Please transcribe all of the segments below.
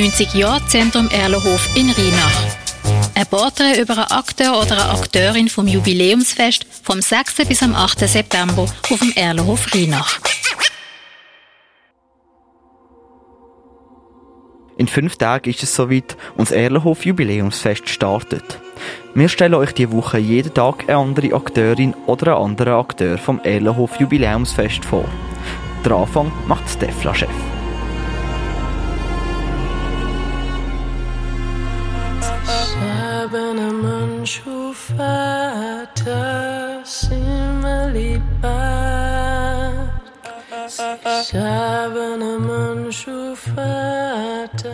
90 Jahre Zentrum Erlenhof in Rheinach. Ein Porträt über einen Akteur oder eine Akteurin vom Jubiläumsfest vom 6. bis am 8. September auf dem Erlenhof Rheinach. In fünf Tagen ist es soweit und das Erlenhof Jubiläumsfest startet. Wir stellen euch diese Woche jeden Tag eine andere Akteurin oder einen anderen Akteur vom Erlenhof Jubiläumsfest vor. Der Anfang macht Stefla-Chef.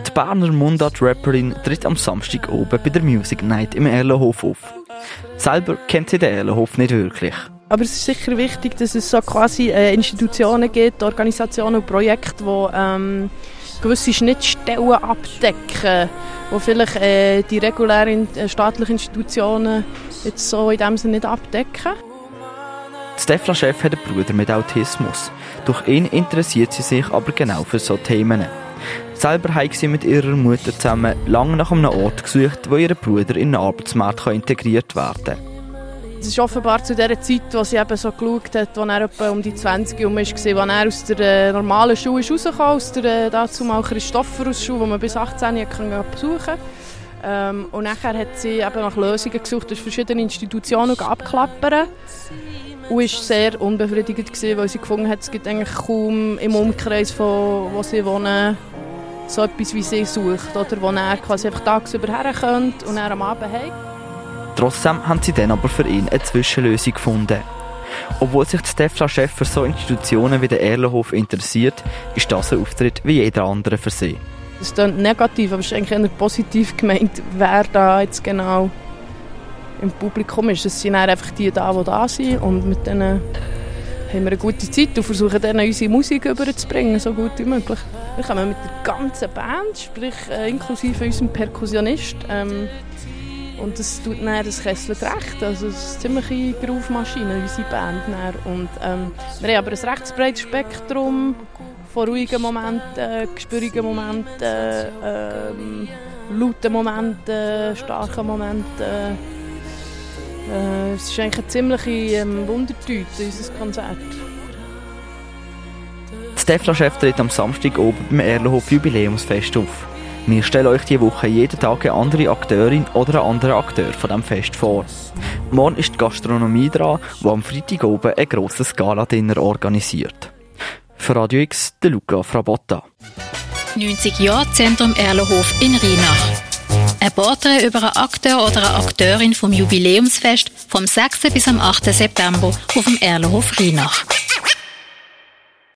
Die Berner Mundart-Rapperin tritt am Samstag oben bei der Music Night im Erlenhof auf. Selber kennt sie den Erlenhof nicht wirklich. Aber es ist sicher wichtig, dass es so quasi äh, Institutionen gibt, Organisationen und Projekte, die ähm, gewisse Schnittstellen abdecken, die vielleicht äh, die regulären äh, staatlichen Institutionen jetzt so in dem Sinne nicht abdecken. Stefla Chef hat einen Bruder mit Autismus. Durch ihn interessiert sie sich aber genau für so Themen. Selber hat sie mit ihrer Mutter zusammen lange nach einem Ort gesucht, wo ihr Bruder in den Arbeitsmarkt integriert werden kann. Es ist offenbar zu der Zeit, wo sie eben so geschaut hat, als er etwa um die 20 herum war, als er aus der äh, normalen Schule rausgekommen aus der äh, dazu mal Christophorus-Schule, die man bis 18 Jahre besuchen kann. Ähm, und nachher hat sie eben nach Lösungen gesucht, durch verschiedene Institutionen abklappern und war sehr unbefriedigend, gewesen, weil sie gefunden hat, es gibt eigentlich kaum im Umkreis, von wo sie wohnen, so etwas wie sie sucht, oder wo er quasi einfach tagsüber herkommt und er am Abend heim. Trotzdem haben sie dann aber für ihn eine Zwischenlösung gefunden. Obwohl sich Stefan Chef für so Institutionen wie der Erlenhof interessiert, ist das ein Auftritt wie jeder andere für sie. Das ist negativ, aber es ist eigentlich eher positiv gemeint, wer da jetzt genau im Publikum ist. Es sind einfach die da, die da sind und mit denen haben wir eine gute Zeit und versuchen dann unsere Musik überzubringen, so gut wie möglich. Wir kommen mit der ganzen Band, sprich äh, inklusive unserem Perkussionist. Ähm, und das tut dann das Kessel recht. Also es ist eine ziemliche Groove-Maschine, unsere Band. Dann. Und, ähm, wir haben aber ein recht breites Spektrum von ruhigen Momenten, gespürigen Momenten, ähm, lauten Momenten, starken Momenten. Äh, es ist eigentlich eine ziemliche ähm, Wundertüte, unser Konzert. Stefla-Chef tritt am Samstag oben beim Erlenhof Jubiläumsfest auf. Wir stellen euch diese Woche jeden Tag eine andere Akteurin oder einen anderen Akteur von diesem Fest vor. Morgen ist die Gastronomie dran, die am Freitag oben ein grosses Gala-Dinner organisiert. Für Radio X, der Luca Frabotta. 90 Jahre Zentrum Erlenhof in Rheinach. Ein Porträt über einen Akteur oder eine Akteurin vom Jubiläumsfest vom 6. bis am 8. September auf dem Erlenhof Rheinach.